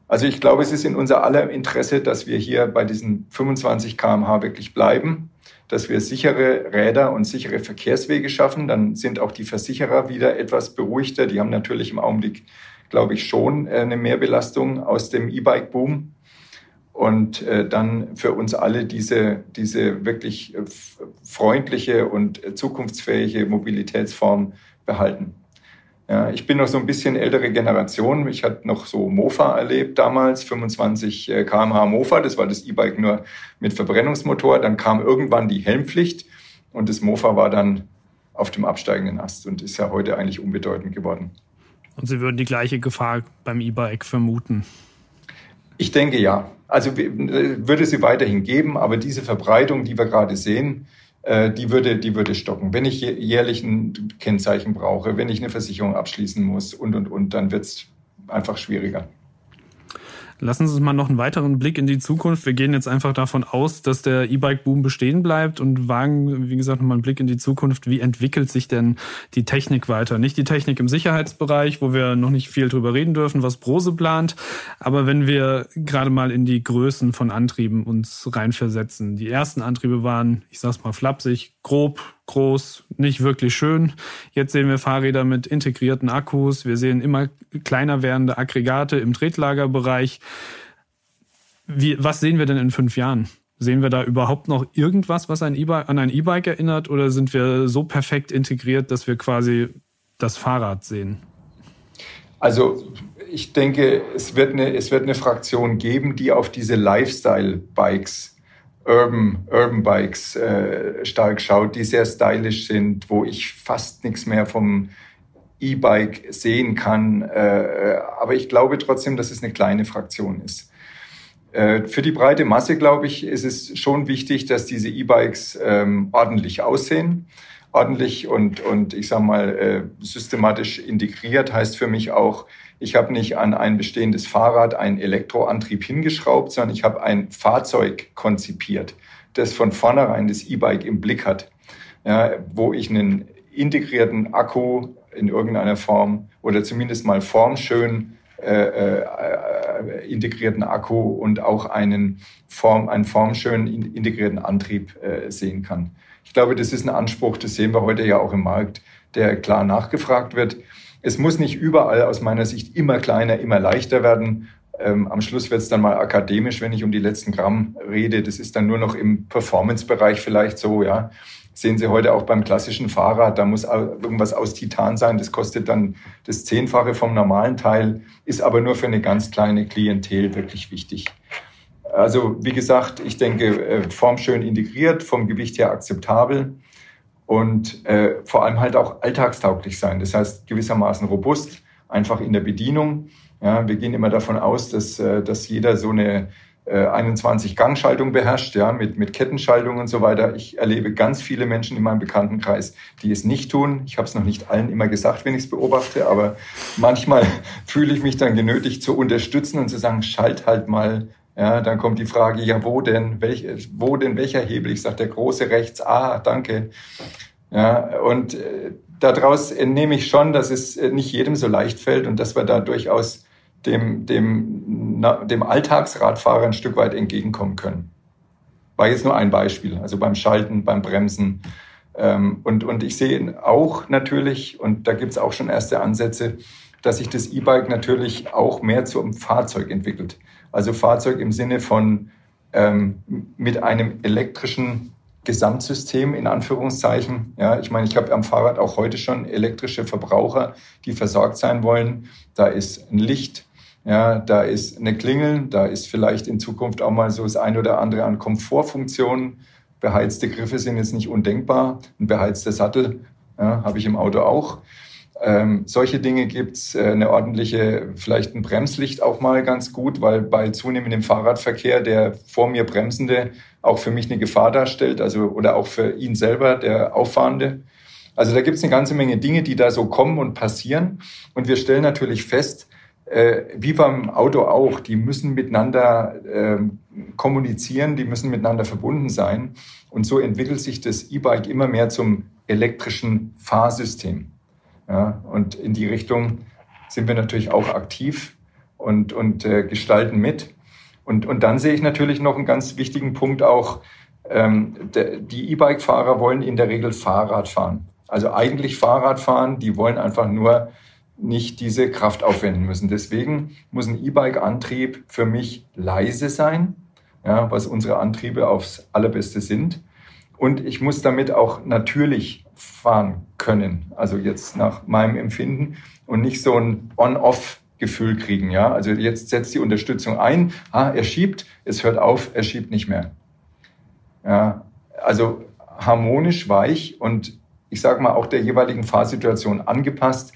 Also ich glaube, es ist in unser aller Interesse, dass wir hier bei diesen 25 kmh wirklich bleiben dass wir sichere Räder und sichere Verkehrswege schaffen. Dann sind auch die Versicherer wieder etwas beruhigter. Die haben natürlich im Augenblick, glaube ich, schon äh, eine Mehrbelastung aus dem E-Bike-Boom. Und äh, dann für uns alle diese, diese wirklich äh, freundliche und zukunftsfähige Mobilitätsform behalten. Ja, ich bin noch so ein bisschen ältere Generation. Ich hatte noch so Mofa erlebt damals, 25 äh, kmh Mofa. Das war das E-Bike nur mit Verbrennungsmotor. Dann kam irgendwann die Helmpflicht und das Mofa war dann auf dem absteigenden Ast und ist ja heute eigentlich unbedeutend geworden. Und Sie würden die gleiche Gefahr beim E-Bike vermuten? Ich denke ja. Also äh, würde sie weiterhin geben, aber diese Verbreitung, die wir gerade sehen, äh, die würde, die würde stocken. Wenn ich jährlich ein Kennzeichen brauche, wenn ich eine Versicherung abschließen muss und, und, und, dann wird es einfach schwieriger. Lassen Sie uns mal noch einen weiteren Blick in die Zukunft. Wir gehen jetzt einfach davon aus, dass der E-Bike-Boom bestehen bleibt und wagen, wie gesagt, nochmal einen Blick in die Zukunft. Wie entwickelt sich denn die Technik weiter? Nicht die Technik im Sicherheitsbereich, wo wir noch nicht viel drüber reden dürfen, was Brose plant. Aber wenn wir gerade mal in die Größen von Antrieben uns reinversetzen. Die ersten Antriebe waren, ich sag's mal flapsig, grob, groß, nicht wirklich schön. Jetzt sehen wir Fahrräder mit integrierten Akkus. Wir sehen immer kleiner werdende Aggregate im Tretlagerbereich. Wie, was sehen wir denn in fünf Jahren? Sehen wir da überhaupt noch irgendwas, was ein e an ein E-Bike erinnert? Oder sind wir so perfekt integriert, dass wir quasi das Fahrrad sehen? Also ich denke, es wird eine, es wird eine Fraktion geben, die auf diese Lifestyle-Bikes Urban, Urban Bikes äh, stark schaut, die sehr stylisch sind, wo ich fast nichts mehr vom E-Bike sehen kann. Äh, aber ich glaube trotzdem, dass es eine kleine Fraktion ist. Äh, für die breite Masse, glaube ich, ist es schon wichtig, dass diese E-Bikes ähm, ordentlich aussehen. Ordentlich und, und ich sage mal, äh, systematisch integriert heißt für mich auch, ich habe nicht an ein bestehendes Fahrrad einen Elektroantrieb hingeschraubt, sondern ich habe ein Fahrzeug konzipiert, das von vornherein das E-Bike im Blick hat, ja, wo ich einen integrierten Akku in irgendeiner Form oder zumindest mal formschön äh, äh, integrierten Akku und auch einen, Form, einen formschön integrierten Antrieb äh, sehen kann. Ich glaube, das ist ein Anspruch, das sehen wir heute ja auch im Markt, der klar nachgefragt wird. Es muss nicht überall aus meiner Sicht immer kleiner, immer leichter werden. Ähm, am Schluss wird es dann mal akademisch, wenn ich um die letzten Gramm rede. Das ist dann nur noch im Performance-Bereich vielleicht so, ja. Sehen Sie heute auch beim klassischen Fahrrad, da muss irgendwas aus Titan sein. Das kostet dann das Zehnfache vom normalen Teil, ist aber nur für eine ganz kleine Klientel wirklich wichtig. Also wie gesagt, ich denke, äh, formschön integriert, vom Gewicht her akzeptabel und äh, vor allem halt auch alltagstauglich sein. Das heißt gewissermaßen robust, einfach in der Bedienung. Ja, wir gehen immer davon aus, dass, äh, dass jeder so eine äh, 21-Gang-Schaltung beherrscht, ja, mit, mit Kettenschaltung und so weiter. Ich erlebe ganz viele Menschen in meinem Bekanntenkreis, die es nicht tun. Ich habe es noch nicht allen immer gesagt, wenn ich es beobachte, aber manchmal fühle ich mich dann genötigt zu unterstützen und zu sagen, schalt halt mal ja, dann kommt die Frage, ja, wo denn, welch, wo denn welcher Hebel? Ich sage, der große rechts, ah, danke. Ja, und äh, daraus entnehme ich schon, dass es äh, nicht jedem so leicht fällt und dass wir da durchaus dem, dem, na, dem Alltagsradfahrer ein Stück weit entgegenkommen können. War jetzt nur ein Beispiel, also beim Schalten, beim Bremsen. Ähm, und, und ich sehe auch natürlich, und da gibt es auch schon erste Ansätze, dass sich das E-Bike natürlich auch mehr zum Fahrzeug entwickelt. Also Fahrzeug im Sinne von ähm, mit einem elektrischen Gesamtsystem in Anführungszeichen. Ja, ich meine, ich habe am Fahrrad auch heute schon elektrische Verbraucher, die versorgt sein wollen. Da ist ein Licht, ja, da ist eine Klingel, da ist vielleicht in Zukunft auch mal so das ein oder andere an Komfortfunktionen. Beheizte Griffe sind jetzt nicht undenkbar. Ein beheizter Sattel ja, habe ich im Auto auch. Ähm, solche Dinge gibt's äh, eine ordentliche, vielleicht ein Bremslicht auch mal ganz gut, weil bei zunehmendem Fahrradverkehr der vor mir Bremsende auch für mich eine Gefahr darstellt, also oder auch für ihn selber, der Auffahrende. Also da gibt's eine ganze Menge Dinge, die da so kommen und passieren. Und wir stellen natürlich fest, äh, wie beim Auto auch, die müssen miteinander äh, kommunizieren, die müssen miteinander verbunden sein. Und so entwickelt sich das E-Bike immer mehr zum elektrischen Fahrsystem. Ja, und in die Richtung sind wir natürlich auch aktiv und, und äh, gestalten mit. Und, und dann sehe ich natürlich noch einen ganz wichtigen Punkt auch, ähm, der, die E-Bike-Fahrer wollen in der Regel Fahrrad fahren. Also eigentlich Fahrrad fahren, die wollen einfach nur nicht diese Kraft aufwenden müssen. Deswegen muss ein E-Bike-Antrieb für mich leise sein, ja, was unsere Antriebe aufs allerbeste sind. Und ich muss damit auch natürlich fahren können. Also jetzt nach meinem Empfinden und nicht so ein On-Off-Gefühl kriegen. Ja, also jetzt setzt die Unterstützung ein. Ah, er schiebt, es hört auf, er schiebt nicht mehr. Ja, also harmonisch, weich und ich sage mal auch der jeweiligen Fahrsituation angepasst,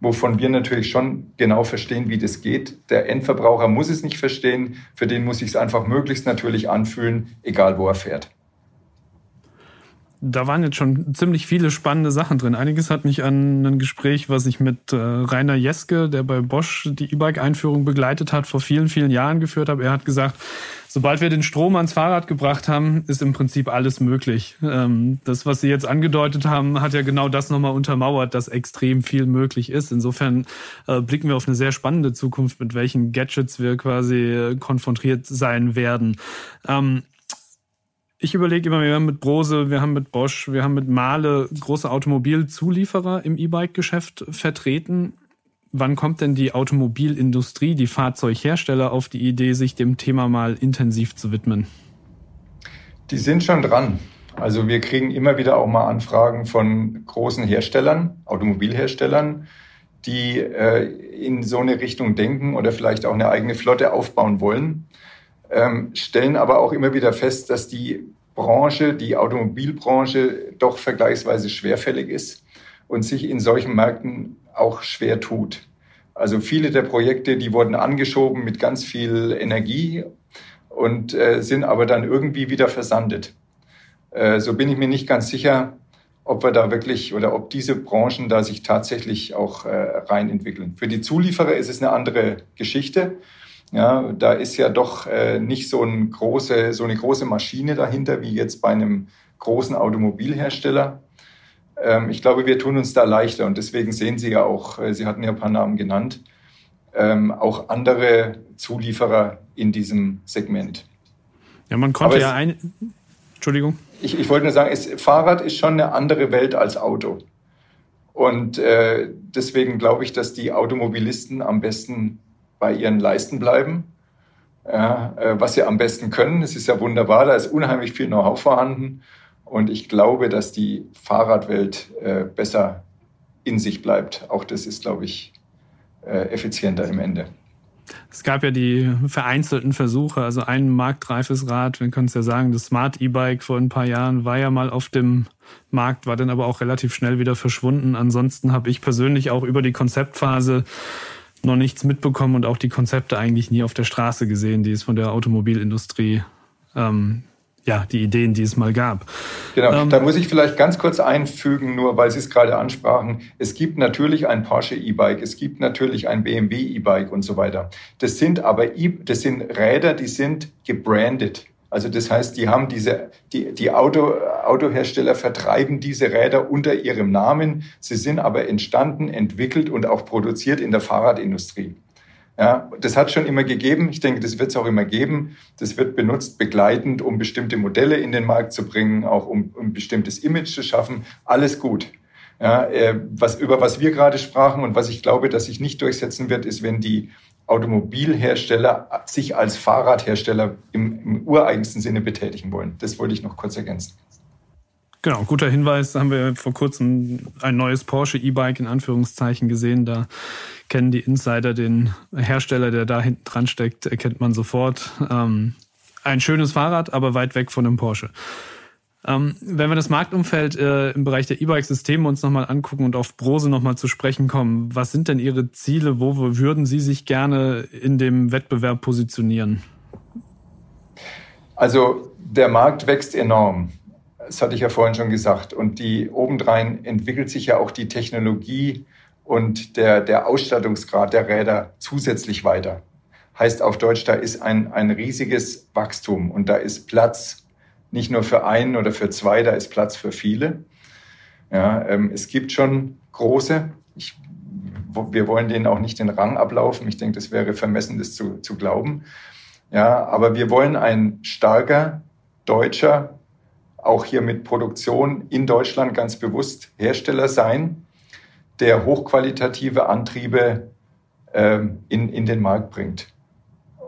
wovon wir natürlich schon genau verstehen, wie das geht. Der Endverbraucher muss es nicht verstehen, für den muss ich es einfach möglichst natürlich anfühlen, egal wo er fährt. Da waren jetzt schon ziemlich viele spannende Sachen drin. Einiges hat mich an ein Gespräch, was ich mit äh, Rainer Jeske, der bei Bosch die E-Bike-Einführung begleitet hat, vor vielen, vielen Jahren geführt habe. Er hat gesagt, sobald wir den Strom ans Fahrrad gebracht haben, ist im Prinzip alles möglich. Ähm, das, was Sie jetzt angedeutet haben, hat ja genau das nochmal untermauert, dass extrem viel möglich ist. Insofern äh, blicken wir auf eine sehr spannende Zukunft, mit welchen Gadgets wir quasi äh, konfrontiert sein werden. Ähm, ich überlege immer, wir haben mit Brose, wir haben mit Bosch, wir haben mit Mahle große Automobilzulieferer im E-Bike-Geschäft vertreten. Wann kommt denn die Automobilindustrie, die Fahrzeughersteller auf die Idee, sich dem Thema mal intensiv zu widmen? Die sind schon dran. Also wir kriegen immer wieder auch mal Anfragen von großen Herstellern, Automobilherstellern, die äh, in so eine Richtung denken oder vielleicht auch eine eigene Flotte aufbauen wollen ähm, stellen aber auch immer wieder fest, dass die Branche, die Automobilbranche doch vergleichsweise schwerfällig ist und sich in solchen Märkten auch schwer tut. Also viele der Projekte, die wurden angeschoben mit ganz viel Energie und äh, sind aber dann irgendwie wieder versandet. Äh, so bin ich mir nicht ganz sicher, ob wir da wirklich oder ob diese Branchen da sich tatsächlich auch äh, rein entwickeln. Für die Zulieferer ist es eine andere Geschichte. Ja, da ist ja doch äh, nicht so, ein große, so eine große Maschine dahinter wie jetzt bei einem großen Automobilhersteller. Ähm, ich glaube, wir tun uns da leichter und deswegen sehen Sie ja auch, äh, Sie hatten ja ein paar Namen genannt, ähm, auch andere Zulieferer in diesem Segment. Ja, man konnte ja ein. Entschuldigung. Ich, ich wollte nur sagen, es, Fahrrad ist schon eine andere Welt als Auto. Und äh, deswegen glaube ich, dass die Automobilisten am besten bei ihren Leisten bleiben, ja, äh, was sie am besten können. Es ist ja wunderbar, da ist unheimlich viel Know-how vorhanden. Und ich glaube, dass die Fahrradwelt äh, besser in sich bleibt. Auch das ist, glaube ich, äh, effizienter im Ende. Es gab ja die vereinzelten Versuche, also ein marktreifes Rad, wir können es ja sagen, das Smart E-Bike vor ein paar Jahren war ja mal auf dem Markt, war dann aber auch relativ schnell wieder verschwunden. Ansonsten habe ich persönlich auch über die Konzeptphase noch nichts mitbekommen und auch die Konzepte eigentlich nie auf der Straße gesehen, die es von der Automobilindustrie, ähm, ja, die Ideen, die es mal gab. Genau, ähm, da muss ich vielleicht ganz kurz einfügen, nur weil Sie es gerade ansprachen. Es gibt natürlich ein Porsche E-Bike, es gibt natürlich ein BMW E-Bike und so weiter. Das sind aber, e das sind Räder, die sind gebrandet. Also das heißt, die haben diese, die, die Auto, Autohersteller vertreiben diese Räder unter ihrem Namen. Sie sind aber entstanden, entwickelt und auch produziert in der Fahrradindustrie. Ja, das hat schon immer gegeben. Ich denke, das wird es auch immer geben. Das wird benutzt begleitend, um bestimmte Modelle in den Markt zu bringen, auch um, um ein bestimmtes Image zu schaffen. Alles gut. Ja, äh, was, über was wir gerade sprachen und was ich glaube, dass sich nicht durchsetzen wird, ist, wenn die Automobilhersteller sich als Fahrradhersteller im, im ureigensten Sinne betätigen wollen. Das wollte ich noch kurz ergänzen. Genau, guter Hinweis. Da haben wir vor kurzem ein neues Porsche E-Bike in Anführungszeichen gesehen. Da kennen die Insider den Hersteller, der da hinten dran steckt, erkennt man sofort. Ähm, ein schönes Fahrrad, aber weit weg von einem Porsche. Ähm, wenn wir das Marktumfeld äh, im Bereich der E-Bike-Systeme uns nochmal angucken und auf Brose nochmal zu sprechen kommen, was sind denn Ihre Ziele? Wo würden Sie sich gerne in dem Wettbewerb positionieren? Also der Markt wächst enorm. Das hatte ich ja vorhin schon gesagt. Und die obendrein entwickelt sich ja auch die Technologie und der, der Ausstattungsgrad der Räder zusätzlich weiter. Heißt auf Deutsch, da ist ein, ein riesiges Wachstum und da ist Platz nicht nur für einen oder für zwei, da ist Platz für viele. Ja, ähm, es gibt schon große. Ich, wir wollen denen auch nicht den Rang ablaufen. Ich denke, das wäre vermessen, das zu, zu glauben. Ja, aber wir wollen ein starker deutscher, auch hier mit Produktion in Deutschland ganz bewusst Hersteller sein, der hochqualitative Antriebe ähm, in, in den Markt bringt.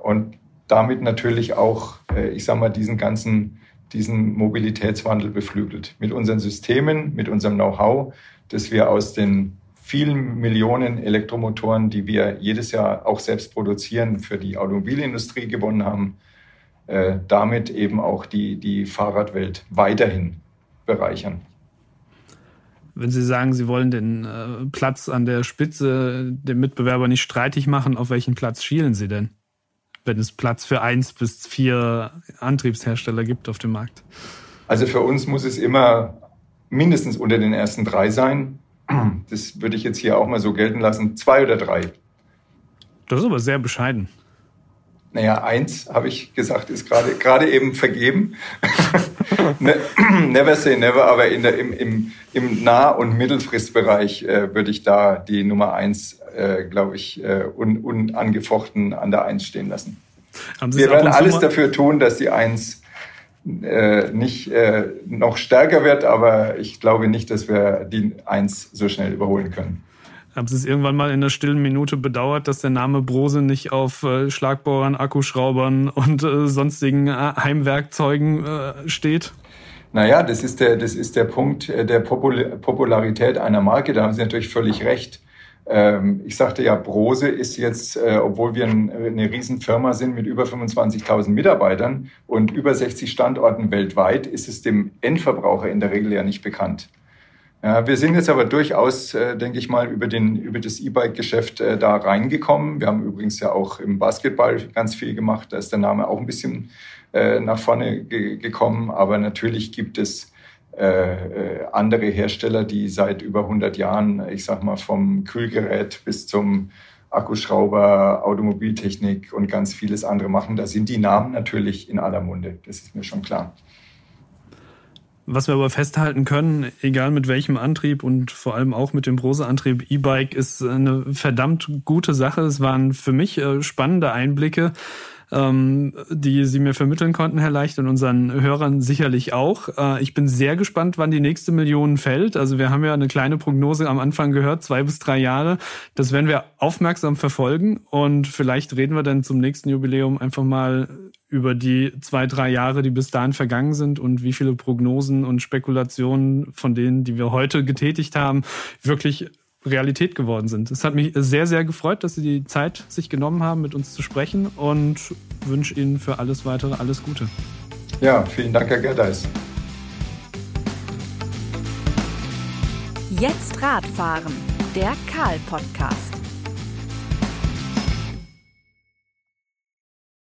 Und damit natürlich auch, äh, ich sage mal, diesen ganzen diesen Mobilitätswandel beflügelt. Mit unseren Systemen, mit unserem Know-how, das wir aus den vielen Millionen Elektromotoren, die wir jedes Jahr auch selbst produzieren, für die Automobilindustrie gewonnen haben, äh, damit eben auch die, die Fahrradwelt weiterhin bereichern. Wenn Sie sagen, Sie wollen den äh, Platz an der Spitze dem Mitbewerber nicht streitig machen, auf welchen Platz schielen Sie denn? wenn es Platz für eins bis vier Antriebshersteller gibt auf dem Markt? Also für uns muss es immer mindestens unter den ersten drei sein. Das würde ich jetzt hier auch mal so gelten lassen. Zwei oder drei. Das ist aber sehr bescheiden. Naja, eins, habe ich gesagt, ist gerade gerade eben vergeben. Ne, never say never, aber in der, im, im, im Nah- und Mittelfristbereich äh, würde ich da die Nummer eins, äh, glaube ich, äh, un, unangefochten an der Eins stehen lassen. Wir werden alles dafür tun, dass die Eins äh, nicht äh, noch stärker wird, aber ich glaube nicht, dass wir die Eins so schnell überholen können. Haben Sie es irgendwann mal in der stillen Minute bedauert, dass der Name Brose nicht auf äh, Schlagbohrern, Akkuschraubern und äh, sonstigen äh, Heimwerkzeugen äh, steht? Naja, das ist der, das ist der Punkt äh, der Popul Popularität einer Marke. Da haben Sie natürlich völlig recht. Ähm, ich sagte ja, Brose ist jetzt, äh, obwohl wir eine Riesenfirma sind mit über 25.000 Mitarbeitern und über 60 Standorten weltweit, ist es dem Endverbraucher in der Regel ja nicht bekannt. Ja, wir sind jetzt aber durchaus, äh, denke ich mal, über, den, über das E-Bike-Geschäft äh, da reingekommen. Wir haben übrigens ja auch im Basketball ganz viel gemacht. Da ist der Name auch ein bisschen äh, nach vorne ge gekommen. Aber natürlich gibt es äh, äh andere Hersteller, die seit über 100 Jahren, ich sag mal, vom Kühlgerät bis zum Akkuschrauber, Automobiltechnik und ganz vieles andere machen. Da sind die Namen natürlich in aller Munde. Das ist mir schon klar. Was wir aber festhalten können, egal mit welchem Antrieb und vor allem auch mit dem Brose-Antrieb E-Bike, ist eine verdammt gute Sache. Es waren für mich äh, spannende Einblicke, ähm, die Sie mir vermitteln konnten, Herr Leicht, und unseren Hörern sicherlich auch. Äh, ich bin sehr gespannt, wann die nächste Million fällt. Also wir haben ja eine kleine Prognose am Anfang gehört, zwei bis drei Jahre. Das werden wir aufmerksam verfolgen und vielleicht reden wir dann zum nächsten Jubiläum einfach mal über die zwei, drei Jahre, die bis dahin vergangen sind und wie viele Prognosen und Spekulationen von denen, die wir heute getätigt haben, wirklich Realität geworden sind. Es hat mich sehr, sehr gefreut, dass Sie die Zeit sich genommen haben, mit uns zu sprechen und wünsche Ihnen für alles weitere alles Gute. Ja, vielen Dank, Herr Gerdeis. Jetzt Radfahren, der Karl-Podcast.